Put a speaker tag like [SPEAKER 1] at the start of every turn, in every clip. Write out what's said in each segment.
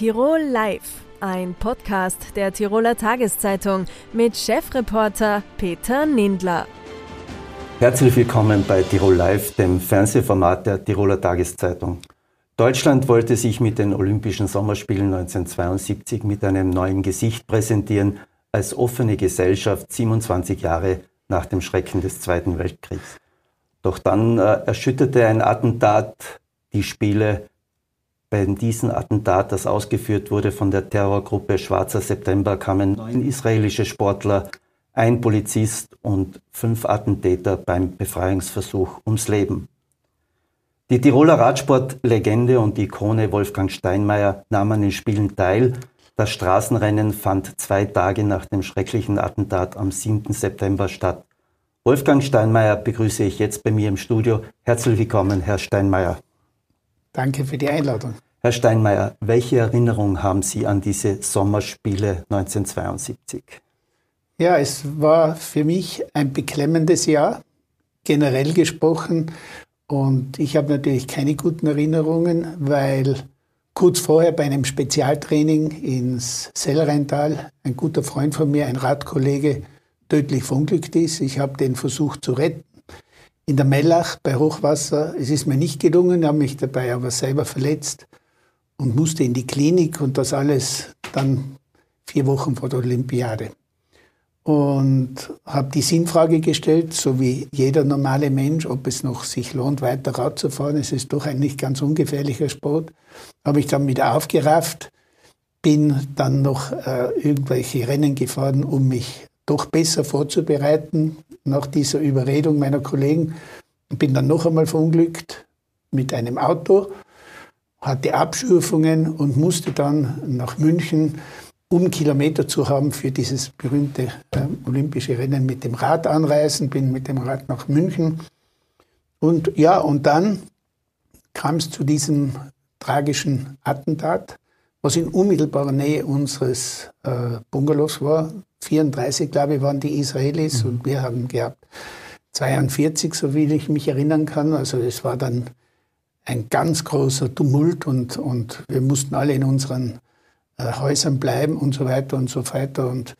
[SPEAKER 1] Tirol Live, ein Podcast der Tiroler Tageszeitung mit Chefreporter Peter Nindler.
[SPEAKER 2] Herzlich willkommen bei Tirol Live, dem Fernsehformat der Tiroler Tageszeitung. Deutschland wollte sich mit den Olympischen Sommerspielen 1972 mit einem neuen Gesicht präsentieren, als offene Gesellschaft 27 Jahre nach dem Schrecken des Zweiten Weltkriegs. Doch dann äh, erschütterte ein Attentat die Spiele. Bei diesem Attentat, das ausgeführt wurde von der Terrorgruppe Schwarzer September, kamen neun israelische Sportler, ein Polizist und fünf Attentäter beim Befreiungsversuch ums Leben. Die Tiroler Radsportlegende und Ikone Wolfgang Steinmeier nahm an den Spielen teil. Das Straßenrennen fand zwei Tage nach dem schrecklichen Attentat am 7. September statt. Wolfgang Steinmeier begrüße ich jetzt bei mir im Studio. Herzlich willkommen, Herr Steinmeier.
[SPEAKER 3] Danke für die Einladung.
[SPEAKER 2] Herr Steinmeier, welche Erinnerung haben Sie an diese Sommerspiele 1972?
[SPEAKER 3] Ja, es war für mich ein beklemmendes Jahr, generell gesprochen. Und ich habe natürlich keine guten Erinnerungen, weil kurz vorher bei einem Spezialtraining ins Sellrheintal ein guter Freund von mir, ein Radkollege, tödlich verunglückt ist. Ich habe den versucht zu retten in der Mellach bei Hochwasser. Es ist mir nicht gelungen, habe mich dabei aber selber verletzt und musste in die Klinik und das alles dann vier Wochen vor der Olympiade. Und habe die Sinnfrage gestellt, so wie jeder normale Mensch, ob es noch sich lohnt, weiter Rad zu fahren. Es ist doch ein nicht ganz ungefährlicher Sport. Habe ich dann wieder aufgerafft, bin dann noch äh, irgendwelche Rennen gefahren, um mich doch besser vorzubereiten nach dieser Überredung meiner Kollegen. Bin dann noch einmal verunglückt mit einem Auto, hatte Abschürfungen und musste dann nach München, um Kilometer zu haben für dieses berühmte äh, olympische Rennen mit dem Rad anreisen. Bin mit dem Rad nach München. Und ja, und dann kam es zu diesem tragischen Attentat, was in unmittelbarer Nähe unseres äh, Bungalows war. 34, glaube ich, waren die Israelis mhm. und wir haben gehabt 42, so wie ich mich erinnern kann. Also es war dann ein ganz großer Tumult und, und wir mussten alle in unseren äh, Häusern bleiben und so weiter und so weiter. Und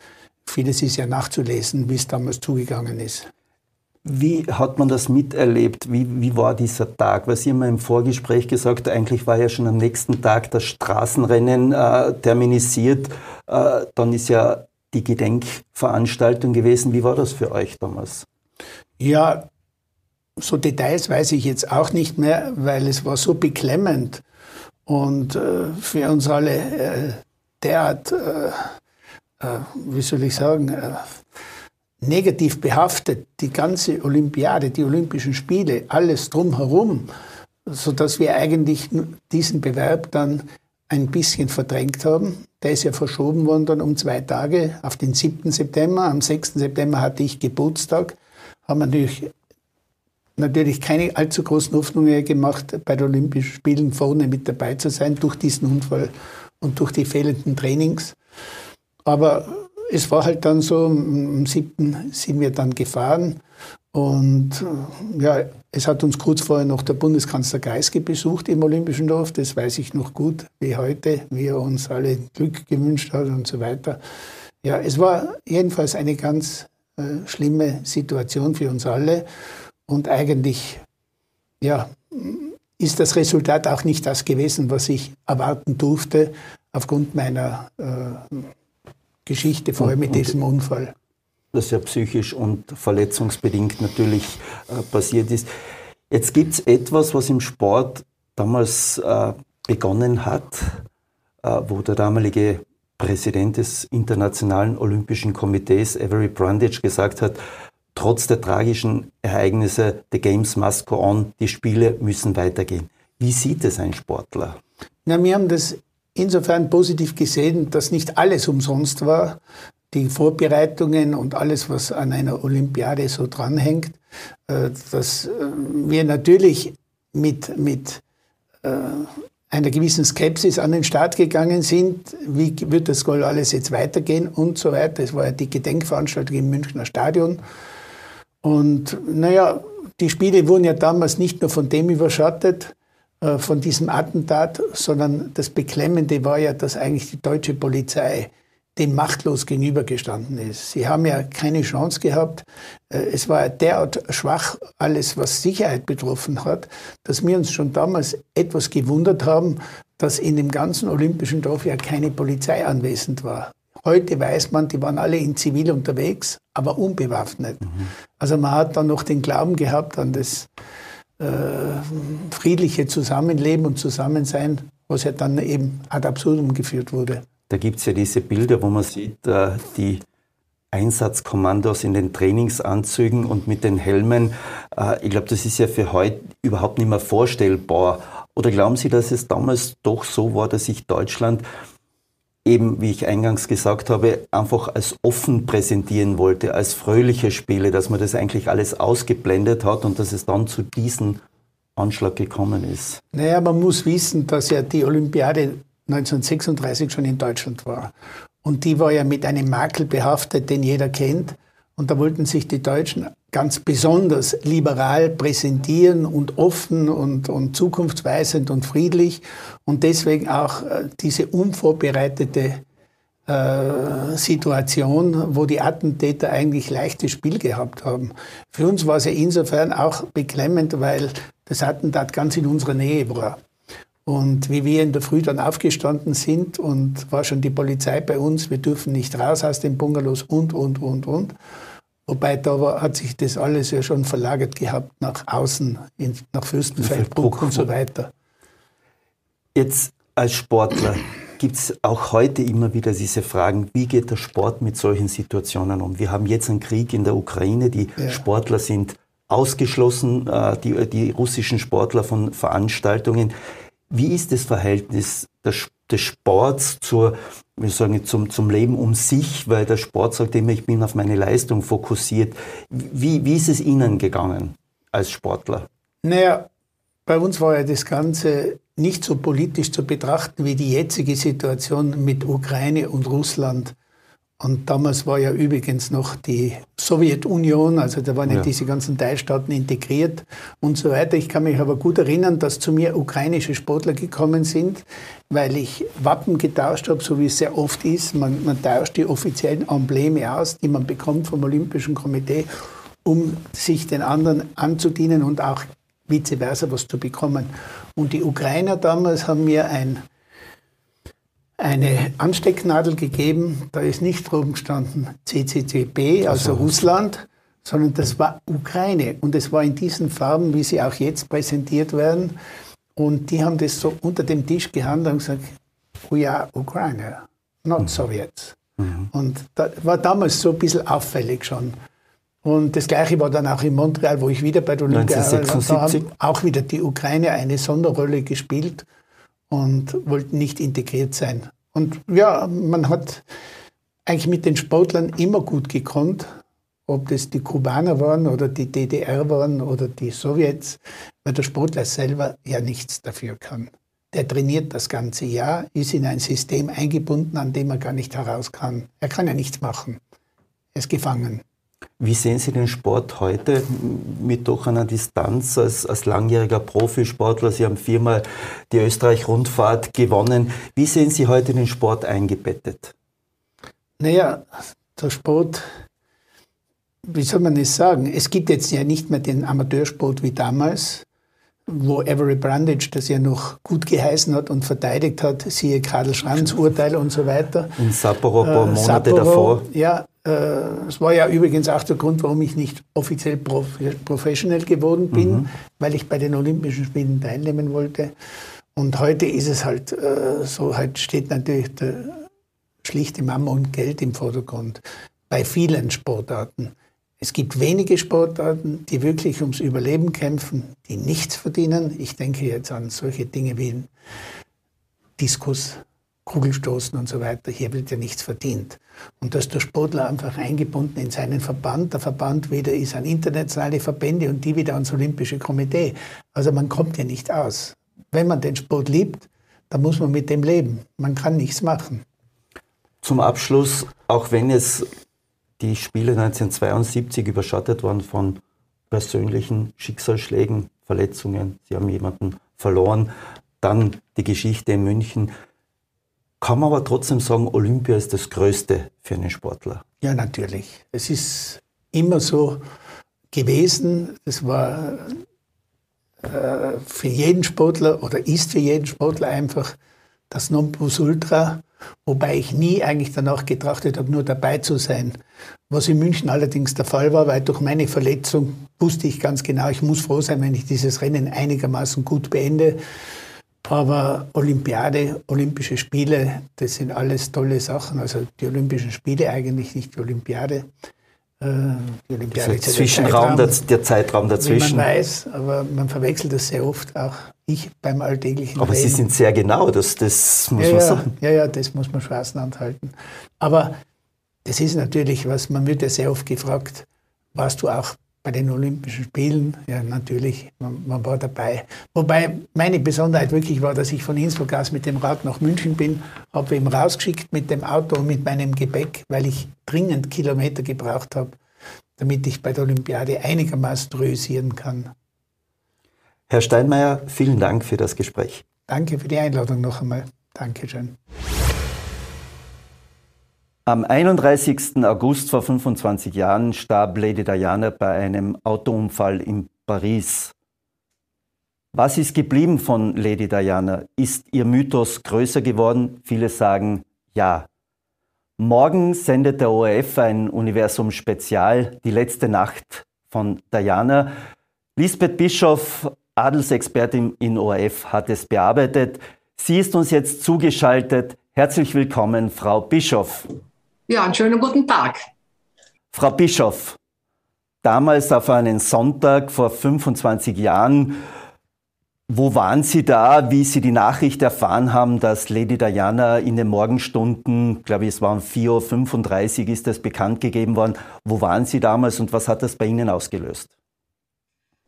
[SPEAKER 3] vieles ist ja nachzulesen, wie es damals zugegangen ist.
[SPEAKER 2] Wie hat man das miterlebt? Wie, wie war dieser Tag? Weil Sie haben im Vorgespräch gesagt, eigentlich war ja schon am nächsten Tag das Straßenrennen äh, terminisiert. Äh, dann ist ja die Gedenkveranstaltung gewesen. Wie war das für euch damals?
[SPEAKER 3] Ja, so Details weiß ich jetzt auch nicht mehr, weil es war so beklemmend und äh, für uns alle äh, derart, äh, äh wie soll ich sagen, äh, negativ behaftet, die ganze Olympiade, die Olympischen Spiele, alles drumherum, sodass wir eigentlich diesen Bewerb dann ein bisschen verdrängt haben. Der ist ja verschoben worden dann um zwei Tage auf den 7. September. Am 6. September hatte ich Geburtstag. Haben natürlich, natürlich keine allzu großen Hoffnungen gemacht, bei den Olympischen Spielen vorne mit dabei zu sein durch diesen Unfall und durch die fehlenden Trainings. Aber es war halt dann so, am 7. sind wir dann gefahren und äh, ja, es hat uns kurz vorher noch der Bundeskanzler Geiske besucht im Olympischen Dorf. Das weiß ich noch gut, wie heute, wie er uns alle Glück gewünscht hat und so weiter. Ja, es war jedenfalls eine ganz äh, schlimme Situation für uns alle. Und eigentlich, ja, ist das Resultat auch nicht das gewesen, was ich erwarten durfte, aufgrund meiner äh, Geschichte vorher mit diesem Unfall
[SPEAKER 2] das ja psychisch und verletzungsbedingt natürlich äh, passiert ist. Jetzt gibt es etwas, was im Sport damals äh, begonnen hat, äh, wo der damalige Präsident des Internationalen Olympischen Komitees, Avery Brundage, gesagt hat, trotz der tragischen Ereignisse, the games must go on, die Spiele müssen weitergehen. Wie sieht es ein Sportler?
[SPEAKER 3] Na, wir haben das insofern positiv gesehen, dass nicht alles umsonst war, die Vorbereitungen und alles, was an einer Olympiade so dranhängt, äh, dass äh, wir natürlich mit, mit äh, einer gewissen Skepsis an den Start gegangen sind. Wie wird das Goal alles jetzt weitergehen und so weiter. Es war ja die Gedenkveranstaltung im Münchner Stadion. Und naja, die Spiele wurden ja damals nicht nur von dem überschattet, von diesem Attentat, sondern das Beklemmende war ja, dass eigentlich die deutsche Polizei dem machtlos gegenübergestanden ist. Sie haben ja keine Chance gehabt. Äh, es war derart schwach, alles, was Sicherheit betroffen hat, dass wir uns schon damals etwas gewundert haben, dass in dem ganzen olympischen Dorf ja keine Polizei anwesend war. Heute weiß man, die waren alle in Zivil unterwegs, aber unbewaffnet. Mhm. Also man hat dann noch den Glauben gehabt an das äh, friedliche Zusammenleben und Zusammensein, was ja dann eben ad absurdum geführt wurde.
[SPEAKER 2] Da gibt es ja diese Bilder, wo man sieht, äh, die Einsatzkommandos in den Trainingsanzügen und mit den Helmen. Äh, ich glaube, das ist ja für heute überhaupt nicht mehr vorstellbar. Oder glauben Sie, dass es damals doch so war, dass sich Deutschland eben, wie ich eingangs gesagt habe, einfach als offen präsentieren wollte, als fröhliche Spiele, dass man das eigentlich alles ausgeblendet hat und dass es dann zu diesem Anschlag gekommen ist?
[SPEAKER 3] Naja, man muss wissen, dass ja die Olympiade 1936 schon in Deutschland war. Und die war ja mit einem Makel behaftet, den jeder kennt. Und da wollten sich die Deutschen ganz besonders liberal präsentieren und offen und, und zukunftsweisend und friedlich und deswegen auch äh, diese unvorbereitete äh, Situation, wo die Attentäter eigentlich leichtes Spiel gehabt haben. Für uns war es ja insofern auch beklemmend, weil das Attentat ganz in unserer Nähe war. Und wie wir in der Früh dann aufgestanden sind und war schon die Polizei bei uns, wir dürfen nicht raus aus den Bungalows und, und, und, und. Wobei da war, hat sich das alles ja schon verlagert gehabt nach außen, in, nach Fürstenfeldbruck und so weiter.
[SPEAKER 2] Jetzt als Sportler gibt es auch heute immer wieder diese Fragen, wie geht der Sport mit solchen Situationen um? Wir haben jetzt einen Krieg in der Ukraine, die ja. Sportler sind ausgeschlossen, äh, die, die russischen Sportler von Veranstaltungen. Wie ist das Verhältnis des, des Sports zur, wir sagen, zum, zum Leben um sich? Weil der Sport sagt immer, ich bin auf meine Leistung fokussiert. Wie, wie ist es Ihnen gegangen als Sportler?
[SPEAKER 3] Naja, bei uns war ja das Ganze nicht so politisch zu betrachten wie die jetzige Situation mit Ukraine und Russland. Und damals war ja übrigens noch die Sowjetunion, also da waren ja, ja diese ganzen Teilstaaten integriert und so weiter. Ich kann mich aber gut erinnern, dass zu mir ukrainische Sportler gekommen sind, weil ich Wappen getauscht habe, so wie es sehr oft ist. Man, man tauscht die offiziellen Embleme aus, die man bekommt vom Olympischen Komitee, um sich den anderen anzudienen und auch vice versa was zu bekommen. Und die Ukrainer damals haben mir ein eine Anstecknadel gegeben. Da ist nicht drum gestanden CCCB, also, Russland, sondern das war Ukraine. Und es war in diesen Farben, wie sie auch jetzt präsentiert werden. Und die haben das so unter dem Tisch gehandelt und gesagt, we are Ukraine, not mhm. Sowjets. Mhm. Und das war damals so ein bisschen auffällig schon. Und das Gleiche war dann auch in Montreal, wo ich wieder bei der Olympiade war. Da haben auch wieder die Ukraine eine Sonderrolle gespielt und wollten nicht integriert sein. Und ja, man hat eigentlich mit den Sportlern immer gut gekonnt, ob das die Kubaner waren oder die DDR waren oder die Sowjets, weil der Sportler selber ja nichts dafür kann. Der trainiert das ganze Jahr, ist in ein System eingebunden, an dem er gar nicht heraus kann. Er kann ja nichts machen. Er ist gefangen.
[SPEAKER 2] Wie sehen Sie den Sport heute mit doch einer Distanz als, als langjähriger Profisportler? Sie haben viermal die Österreich-Rundfahrt gewonnen. Wie sehen Sie heute den Sport eingebettet?
[SPEAKER 3] Naja, der Sport, wie soll man es sagen? Es gibt jetzt ja nicht mehr den Amateursport wie damals, wo Avery Brandage das ja noch gut geheißen hat und verteidigt hat, siehe Karl Schranz Urteil und so weiter.
[SPEAKER 2] In Sapporo ein paar Monate Sapporo, davor.
[SPEAKER 3] Ja, das äh, war ja übrigens auch der Grund, warum ich nicht offiziell prof professional geworden bin, mhm. weil ich bei den Olympischen Spielen teilnehmen wollte. Und heute ist es halt äh, so, halt steht natürlich der schlichte Mama und Geld im Vordergrund bei vielen Sportarten. Es gibt wenige Sportarten, die wirklich ums Überleben kämpfen, die nichts verdienen. Ich denke jetzt an solche Dinge wie Diskus, Kugelstoßen und so weiter. Hier wird ja nichts verdient. Und da ist der Sportler einfach eingebunden in seinen Verband. Der Verband wieder ist an internationale Verbände und die wieder ans Olympische Komitee. Also man kommt ja nicht aus. Wenn man den Sport liebt, dann muss man mit dem leben. Man kann nichts machen.
[SPEAKER 2] Zum Abschluss, auch wenn es die Spiele 1972 überschattet waren von persönlichen Schicksalsschlägen, Verletzungen. Sie haben jemanden verloren. Dann die Geschichte in München. Kann man aber trotzdem sagen, Olympia ist das Größte für einen Sportler.
[SPEAKER 3] Ja, natürlich. Es ist immer so gewesen. Das war äh, für jeden Sportler oder ist für jeden Sportler einfach das Nonplusultra, wobei ich nie eigentlich danach getrachtet habe, nur dabei zu sein. Was in München allerdings der Fall war, weil durch meine Verletzung wusste ich ganz genau, ich muss froh sein, wenn ich dieses Rennen einigermaßen gut beende. Aber Olympiade, Olympische Spiele, das sind alles tolle Sachen. Also die Olympischen Spiele eigentlich, nicht die Olympiade.
[SPEAKER 2] Äh, die Olympiade ist Zwischenraum, der, Zeitraum, der Zeitraum dazwischen.
[SPEAKER 3] Man weiß, aber man verwechselt das sehr oft, auch ich beim alltäglichen
[SPEAKER 2] Aber Reden. Sie sind sehr genau, das, das muss
[SPEAKER 3] ja,
[SPEAKER 2] man sagen.
[SPEAKER 3] Ja, ja, das muss man Straßenhand halten. Aber das ist natürlich was, man wird ja sehr oft gefragt, warst du auch bei den Olympischen Spielen? Ja, natürlich, man, man, war dabei. Wobei meine Besonderheit wirklich war, dass ich von Innsbruck aus mit dem Rad nach München bin, habe ihn rausgeschickt mit dem Auto und mit meinem Gepäck, weil ich dringend Kilometer gebraucht habe, damit ich bei der Olympiade einigermaßen rösieren kann.
[SPEAKER 2] Herr Steinmeier, vielen Dank für das Gespräch.
[SPEAKER 3] Danke für die Einladung noch einmal. Dankeschön.
[SPEAKER 2] Am 31. August vor 25 Jahren starb Lady Diana bei einem Autounfall in Paris. Was ist geblieben von Lady Diana? Ist ihr Mythos größer geworden? Viele sagen ja. Morgen sendet der ORF ein Universum Spezial, die letzte Nacht von Diana. Lisbeth Bischoff, Adelsexpertin in ORF, hat es bearbeitet. Sie ist uns jetzt zugeschaltet. Herzlich willkommen, Frau Bischoff.
[SPEAKER 4] Ja, einen schönen guten Tag.
[SPEAKER 2] Frau Bischof, damals auf einen Sonntag vor 25 Jahren, wo waren Sie da, wie Sie die Nachricht erfahren haben, dass Lady Diana in den Morgenstunden, glaube ich, es waren 4.35 Uhr, ist das bekannt gegeben worden. Wo waren Sie damals und was hat das bei Ihnen ausgelöst?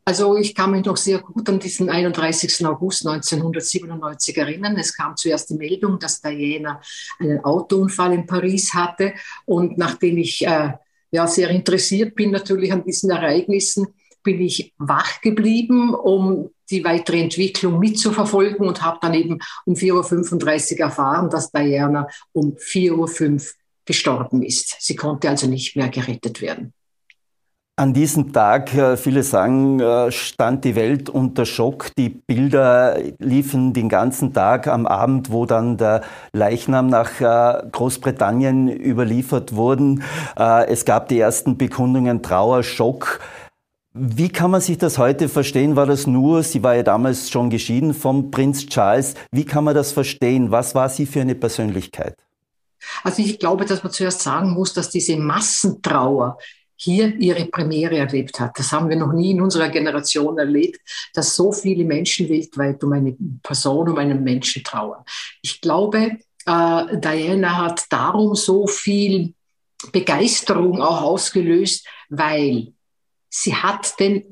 [SPEAKER 4] Also ich kann mich noch sehr gut an diesen 31. August 1997 erinnern. Es kam zuerst die Meldung, dass Diana einen Autounfall in Paris hatte. Und nachdem ich äh, ja sehr interessiert bin natürlich an diesen Ereignissen, bin ich wach geblieben, um die weitere Entwicklung mitzuverfolgen und habe dann eben um 4.35 Uhr erfahren, dass Diana um 4.05 Uhr gestorben ist. Sie konnte also nicht mehr gerettet werden.
[SPEAKER 2] An diesem Tag, äh, viele sagen, äh, stand die Welt unter Schock. Die Bilder liefen den ganzen Tag am Abend, wo dann der Leichnam nach äh, Großbritannien überliefert wurden. Es gab die ersten Bekundungen Trauer, Schock. Wie kann man sich das heute verstehen? War das nur, sie war ja damals schon geschieden vom Prinz Charles. Wie kann man das verstehen? Was war sie für eine Persönlichkeit?
[SPEAKER 4] Also ich glaube, dass man zuerst sagen muss, dass diese Massentrauer hier ihre Premiere erlebt hat. Das haben wir noch nie in unserer Generation erlebt, dass so viele Menschen weltweit um eine Person, um einen Menschen trauern. Ich glaube, äh, Diana hat darum so viel Begeisterung auch ausgelöst, weil sie hat den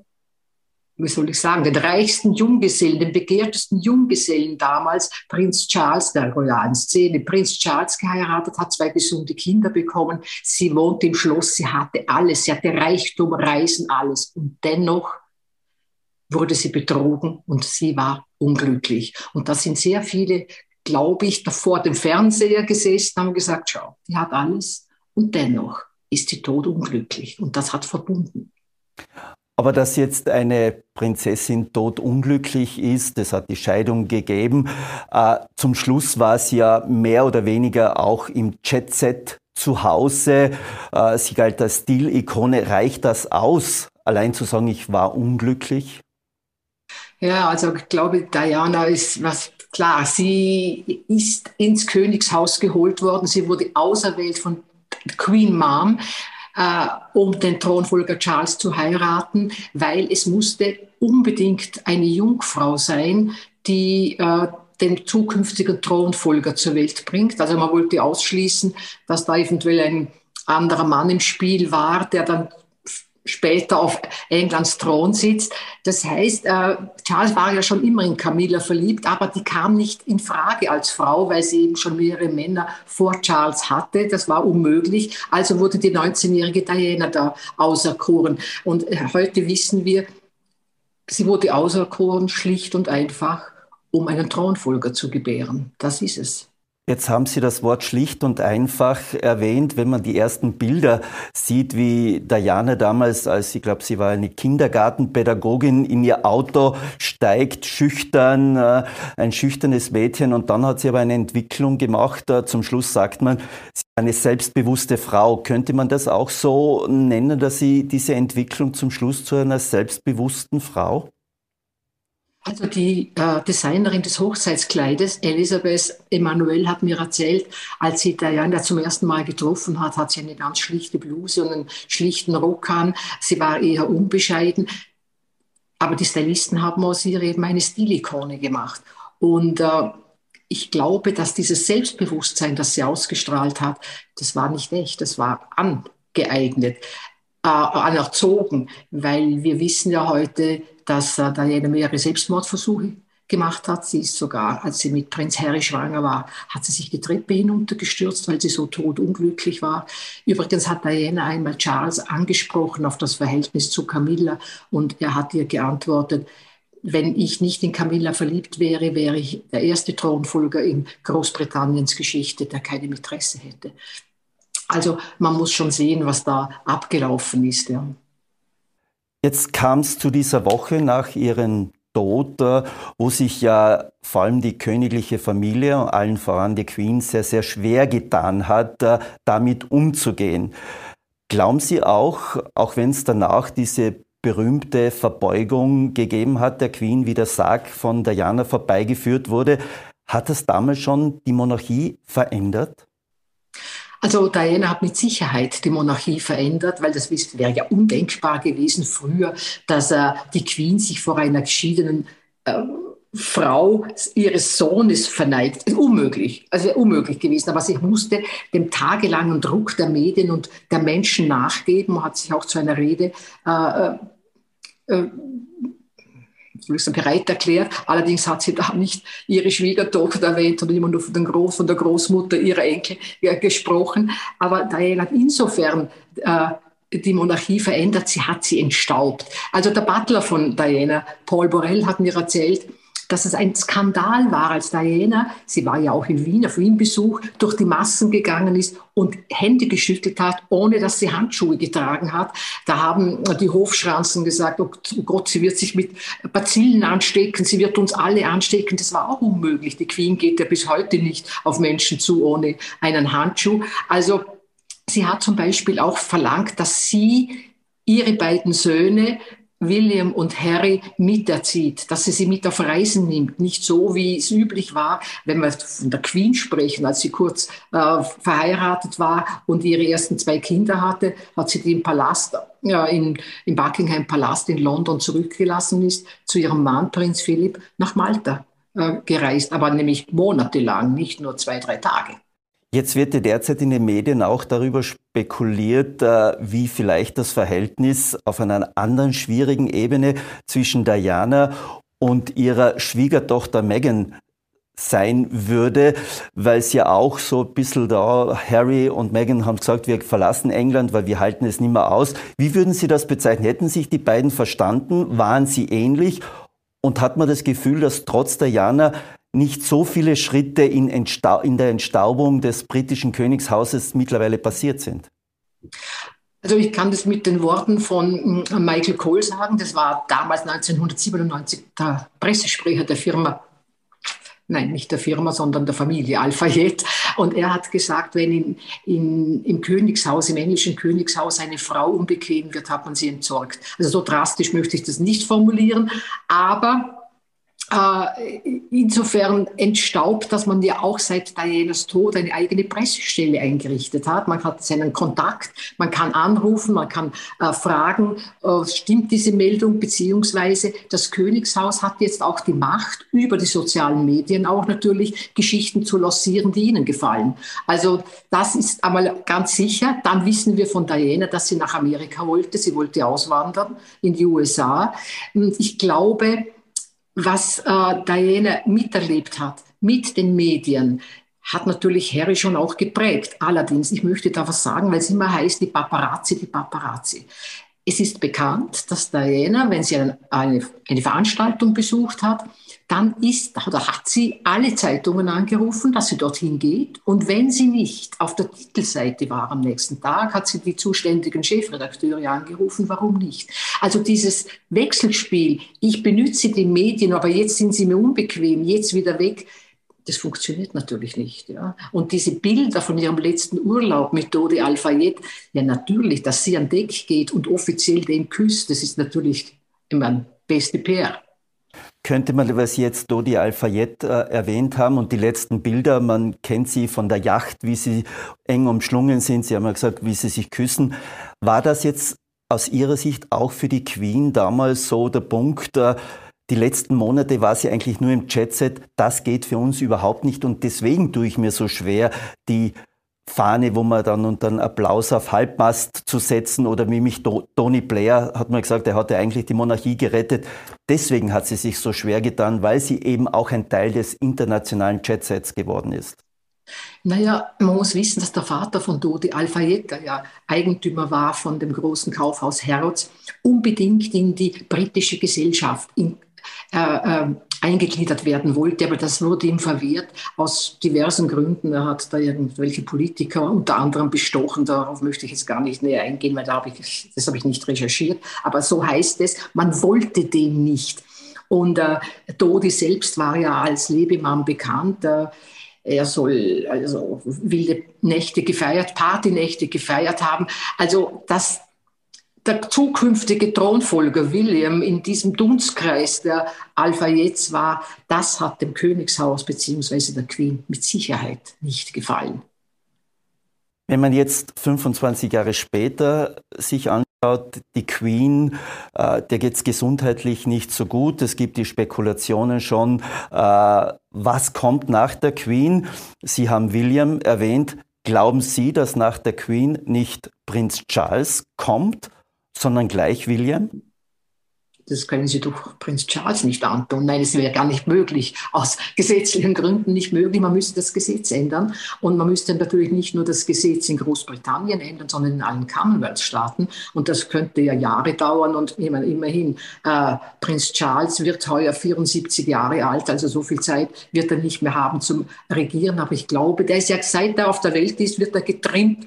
[SPEAKER 4] wie soll ich sagen, den reichsten Junggesellen, den begehrtesten Junggesellen damals, Prinz Charles, der royalen Szene, Prinz Charles geheiratet, hat zwei gesunde Kinder bekommen. Sie wohnte im Schloss, sie hatte alles, sie hatte Reichtum, Reisen, alles. Und dennoch wurde sie betrogen und sie war unglücklich. Und da sind sehr viele, glaube ich, vor dem Fernseher gesessen, haben gesagt, schau, die hat alles und dennoch ist sie todunglücklich. Und das hat verbunden.
[SPEAKER 2] Aber dass jetzt eine Prinzessin todunglücklich ist, das hat die Scheidung gegeben. Äh, zum Schluss war sie ja mehr oder weniger auch im Jet-Set zu Hause. Äh, sie galt als Stilikone. Reicht das aus, allein zu sagen, ich war unglücklich?
[SPEAKER 4] Ja, also ich glaube, Diana ist was klar. Sie ist ins Königshaus geholt worden. Sie wurde auserwählt von Queen Mom äh, um den Thronfolger Charles zu heiraten, weil es musste unbedingt eine Jungfrau sein, die äh, den zukünftigen Thronfolger zur Welt bringt. Also man wollte ausschließen, dass da eventuell ein anderer Mann im Spiel war, der dann später auf Englands Thron sitzt. Das heißt, äh, Charles war ja schon immer in Camilla verliebt, aber die kam nicht in Frage als Frau, weil sie eben schon mehrere Männer vor Charles hatte. Das war unmöglich. Also wurde die 19-jährige Diana da auserkoren. Und äh, heute wissen wir, sie wurde auserkoren, schlicht und einfach, um einen Thronfolger zu gebären. Das ist es.
[SPEAKER 2] Jetzt haben Sie das Wort schlicht und einfach erwähnt, wenn man die ersten Bilder sieht, wie Diana damals, als ich glaube, sie war eine Kindergartenpädagogin, in ihr Auto steigt, schüchtern, äh, ein schüchternes Mädchen und dann hat sie aber eine Entwicklung gemacht. Äh, zum Schluss sagt man, sie ist eine selbstbewusste Frau. Könnte man das auch so nennen, dass sie diese Entwicklung zum Schluss zu einer selbstbewussten Frau?
[SPEAKER 4] Also die äh, Designerin des Hochzeitskleides, Elisabeth Emanuel, hat mir erzählt, als sie Diana zum ersten Mal getroffen hat, hat sie eine ganz schlichte Bluse und einen schlichten Rock an. Sie war eher unbescheiden. Aber die Stylisten haben aus ihr eben eine Stilikone gemacht. Und äh, ich glaube, dass dieses Selbstbewusstsein, das sie ausgestrahlt hat, das war nicht echt, das war angeeignet, äh, anerzogen, weil wir wissen ja heute, dass äh, Diana mehrere Selbstmordversuche gemacht hat. Sie ist sogar, als sie mit Prinz Harry schwanger war, hat sie sich die Treppe hinuntergestürzt, weil sie so todunglücklich war. Übrigens hat Diana einmal Charles angesprochen auf das Verhältnis zu Camilla und er hat ihr geantwortet, wenn ich nicht in Camilla verliebt wäre, wäre ich der erste Thronfolger in Großbritanniens Geschichte, der keine Mätresse hätte. Also man muss schon sehen, was da abgelaufen ist. Ja.
[SPEAKER 2] Jetzt kam es zu dieser Woche nach ihrem Tod, wo sich ja vor allem die königliche Familie und allen voran die Queen sehr, sehr schwer getan hat, äh, damit umzugehen. Glauben Sie auch, auch wenn es danach diese berühmte Verbeugung gegeben hat, der Queen, wie der Sarg von Diana vorbeigeführt wurde, hat das damals schon die Monarchie verändert?
[SPEAKER 4] Also Diana hat mit Sicherheit die Monarchie verändert, weil das wäre ja undenkbar gewesen früher, dass äh, die Queen sich vor einer geschiedenen äh, Frau ihres Sohnes verneigt. Unmöglich, also unmöglich gewesen. Aber sie musste dem tagelangen Druck der Medien und der Menschen nachgeben, hat sich auch zu einer Rede äh, äh, äh bereit erklärt. Allerdings hat sie da nicht ihre Schwiegertochter erwähnt oder immer nur von, Groß, von der Großmutter ihrer Enkel äh, gesprochen. Aber Diana hat insofern äh, die Monarchie verändert, sie hat sie entstaubt. Also der Butler von Diana, Paul Borrell, hat mir erzählt, dass es ein Skandal war, als Diana, sie war ja auch in Wien auf Wien-Besuch, durch die Massen gegangen ist und Hände geschüttelt hat, ohne dass sie Handschuhe getragen hat. Da haben die Hofschranzen gesagt, oh Gott, sie wird sich mit Bazillen anstecken, sie wird uns alle anstecken. Das war auch unmöglich. Die Queen geht ja bis heute nicht auf Menschen zu ohne einen Handschuh. Also sie hat zum Beispiel auch verlangt, dass sie ihre beiden Söhne William und Harry miterzieht, dass sie sie mit auf Reisen nimmt. Nicht so, wie es üblich war, wenn wir von der Queen sprechen, als sie kurz äh, verheiratet war und ihre ersten zwei Kinder hatte, hat sie die im Palast, ja, in, im Buckingham Palast in London zurückgelassen ist, zu ihrem Mann, Prinz Philipp, nach Malta äh, gereist, aber nämlich monatelang, nicht nur zwei, drei Tage.
[SPEAKER 2] Jetzt wird ja derzeit in den Medien auch darüber spekuliert, äh, wie vielleicht das Verhältnis auf einer anderen schwierigen Ebene zwischen Diana und ihrer Schwiegertochter Meghan sein würde, weil es ja auch so ein bisschen da, Harry und Meghan haben gesagt, wir verlassen England, weil wir halten es nicht mehr aus. Wie würden Sie das bezeichnen? Hätten sich die beiden verstanden? Waren sie ähnlich? Und hat man das Gefühl, dass trotz Diana nicht so viele Schritte in, in, der Entstaubung des britischen Königshauses mittlerweile passiert sind?
[SPEAKER 4] Also ich kann das mit den Worten von hm, Michael Cole sagen. Das war damals 1997 der Pressesprecher der Firma, nein, nicht der Firma, sondern der Familie Alphayet. Und er hat gesagt, wenn in, in, im Königshaus, im englischen Königshaus eine Frau unbequem wird, hat man sie entsorgt. Also so drastisch möchte ich das nicht formulieren. Aber insofern entstaubt, dass man ja auch seit Dianas Tod eine eigene Pressestelle eingerichtet hat. Man hat seinen Kontakt, man kann anrufen, man kann äh, fragen, äh, stimmt diese Meldung, beziehungsweise das Königshaus hat jetzt auch die Macht, über die sozialen Medien auch natürlich Geschichten zu lancieren, die ihnen gefallen. Also das ist einmal ganz sicher. Dann wissen wir von Diana, dass sie nach Amerika wollte. Sie wollte auswandern in die USA. Ich glaube, was äh, Diana miterlebt hat mit den Medien, hat natürlich Harry schon auch geprägt. Allerdings, ich möchte da was sagen, weil es immer heißt, die Paparazzi, die Paparazzi. Es ist bekannt, dass Diana, wenn sie eine, eine, Veranstaltung besucht hat, dann ist oder hat sie alle Zeitungen angerufen, dass sie dorthin geht. Und wenn sie nicht auf der Titelseite war am nächsten Tag, hat sie die zuständigen Chefredakteure angerufen. Warum nicht? Also dieses Wechselspiel, ich benütze die Medien, aber jetzt sind sie mir unbequem, jetzt wieder weg. Das funktioniert natürlich nicht. Ja. Und diese Bilder von ihrem letzten Urlaub mit Dodi Al-Fayed, ja natürlich, dass sie an Deck geht und offiziell den küsst, das ist natürlich immer beste PR.
[SPEAKER 2] Könnte man, was Sie jetzt Dodi Al-Fayed äh, erwähnt haben und die letzten Bilder, man kennt sie von der Yacht, wie sie eng umschlungen sind, Sie haben ja gesagt, wie sie sich küssen. War das jetzt aus Ihrer Sicht auch für die Queen damals so der Punkt, äh, die letzten Monate war sie eigentlich nur im Chatset, das geht für uns überhaupt nicht und deswegen tue ich mir so schwer, die Fahne, wo man dann unter einen Applaus auf Halbmast zu setzen oder wie mich Tony Blair hat mir gesagt, er hatte eigentlich die Monarchie gerettet. Deswegen hat sie sich so schwer getan, weil sie eben auch ein Teil des internationalen Chatsets geworden ist.
[SPEAKER 4] Naja, man muss wissen, dass der Vater von Dodi Al-Fayed, der ja Eigentümer war von dem großen Kaufhaus Harrods, unbedingt in die britische Gesellschaft in, äh, äh, eingegliedert werden wollte, aber das wurde ihm verwehrt aus diversen Gründen. Er hat da irgendwelche Politiker unter anderem bestochen. Darauf möchte ich jetzt gar nicht näher eingehen, weil da habe ich, das habe ich nicht recherchiert. Aber so heißt es, man wollte den nicht. Und äh, Dodi selbst war ja als Lebemann bekannt. Äh, er soll also wilde Nächte gefeiert, Partynächte gefeiert haben. Also das, der zukünftige Thronfolger William in diesem Dunstkreis der Alpha-Jets war, das hat dem Königshaus bzw. der Queen mit Sicherheit nicht gefallen.
[SPEAKER 2] Wenn man jetzt 25 Jahre später sich anschaut, die Queen, äh, der geht es gesundheitlich nicht so gut. Es gibt die Spekulationen schon, äh, was kommt nach der Queen. Sie haben William erwähnt. Glauben Sie, dass nach der Queen nicht Prinz Charles kommt? Sondern gleich William?
[SPEAKER 4] Das können Sie doch Prinz Charles nicht antun. Nein, es wäre gar nicht möglich. Aus gesetzlichen Gründen nicht möglich. Man müsste das Gesetz ändern. Und man müsste natürlich nicht nur das Gesetz in Großbritannien ändern, sondern in allen Commonwealth-Staaten. Und das könnte ja Jahre dauern. Und immerhin, äh, Prinz Charles wird heuer 74 Jahre alt. Also so viel Zeit wird er nicht mehr haben zum Regieren. Aber ich glaube, der ist ja, seit er auf der Welt ist, wird er getrimmt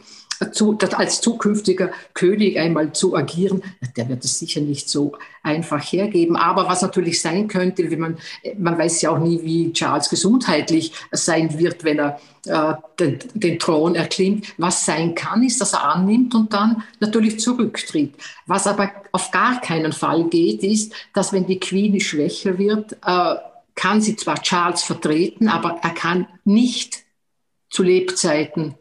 [SPEAKER 4] zu, als zukünftiger König einmal zu agieren, der wird es sicher nicht so einfach hergeben. Aber was natürlich sein könnte, wie man, man weiß ja auch nie, wie Charles gesundheitlich sein wird, wenn er äh, den, den Thron erklimmt. Was sein kann, ist, dass er annimmt und dann natürlich zurücktritt. Was aber auf gar keinen Fall geht, ist, dass wenn die Queen schwächer wird, äh, kann sie zwar Charles vertreten, aber er kann nicht zu Lebzeiten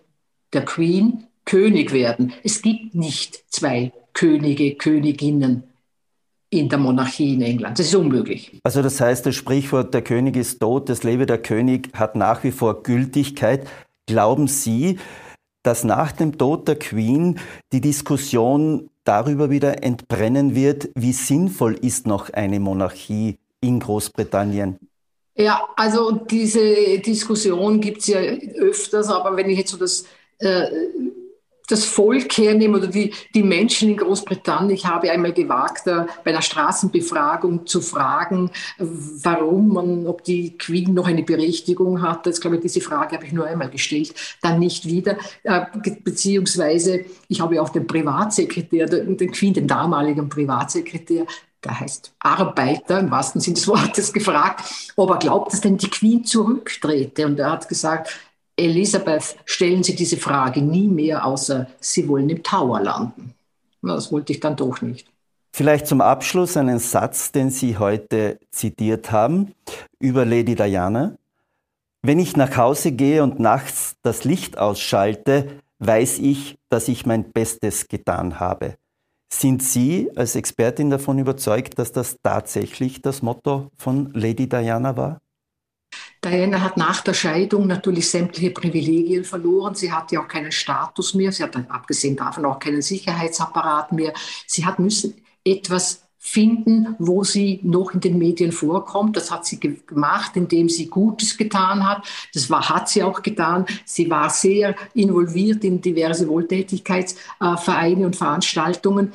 [SPEAKER 4] der Queen König werden. Es gibt nicht zwei Könige, Königinnen in der Monarchie in England. Das ist unmöglich.
[SPEAKER 2] Also das heißt, das Sprichwort, der König ist tot, das lebe der König, hat nach wie vor Gültigkeit. Glauben Sie, dass nach dem Tod der Queen die Diskussion darüber wieder entbrennen wird, wie sinnvoll ist noch eine Monarchie in Großbritannien?
[SPEAKER 4] Ja, also diese Diskussion gibt es ja öfters, aber wenn ich jetzt so das äh, das Volk hernehmen oder die, die Menschen in Großbritannien. Ich habe einmal gewagt, äh, bei einer Straßenbefragung zu fragen, warum man, ob die Queen noch eine Berechtigung hat. Das glaube ich, diese Frage habe ich nur einmal gestellt, dann nicht wieder. Äh, beziehungsweise, ich habe auch den Privatsekretär, den Queen, den damaligen Privatsekretär, der heißt Arbeiter im wahrsten Sinne des Wortes, gefragt, ob er glaubt, dass denn die Queen zurücktrete. Und er hat gesagt, Elisabeth, stellen Sie diese Frage nie mehr, außer Sie wollen im Tower landen. Das wollte ich dann doch nicht.
[SPEAKER 2] Vielleicht zum Abschluss einen Satz, den Sie heute zitiert haben über Lady Diana. Wenn ich nach Hause gehe und nachts das Licht ausschalte, weiß ich, dass ich mein Bestes getan habe. Sind Sie als Expertin davon überzeugt, dass das tatsächlich das Motto von Lady Diana war?
[SPEAKER 4] Diana hat nach der Scheidung natürlich sämtliche Privilegien verloren. Sie hatte auch keinen Status mehr. Sie hat abgesehen davon auch keinen Sicherheitsapparat mehr. Sie hat müssen etwas finden, wo sie noch in den Medien vorkommt. Das hat sie gemacht, indem sie Gutes getan hat. Das war, hat sie auch getan. Sie war sehr involviert in diverse Wohltätigkeitsvereine und Veranstaltungen.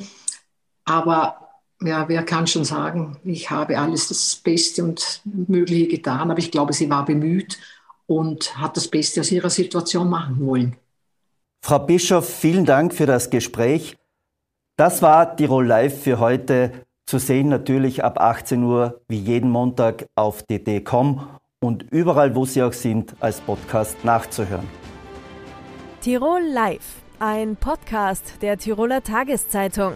[SPEAKER 4] Aber ja, wer kann schon sagen, ich habe alles das Beste und Mögliche getan, aber ich glaube, sie war bemüht und hat das Beste aus ihrer Situation machen wollen.
[SPEAKER 2] Frau Bischof, vielen Dank für das Gespräch. Das war Tirol Live für heute. Zu sehen natürlich ab 18 Uhr wie jeden Montag auf dd.com und überall, wo Sie auch sind, als Podcast nachzuhören.
[SPEAKER 1] Tirol Live, ein Podcast der Tiroler Tageszeitung.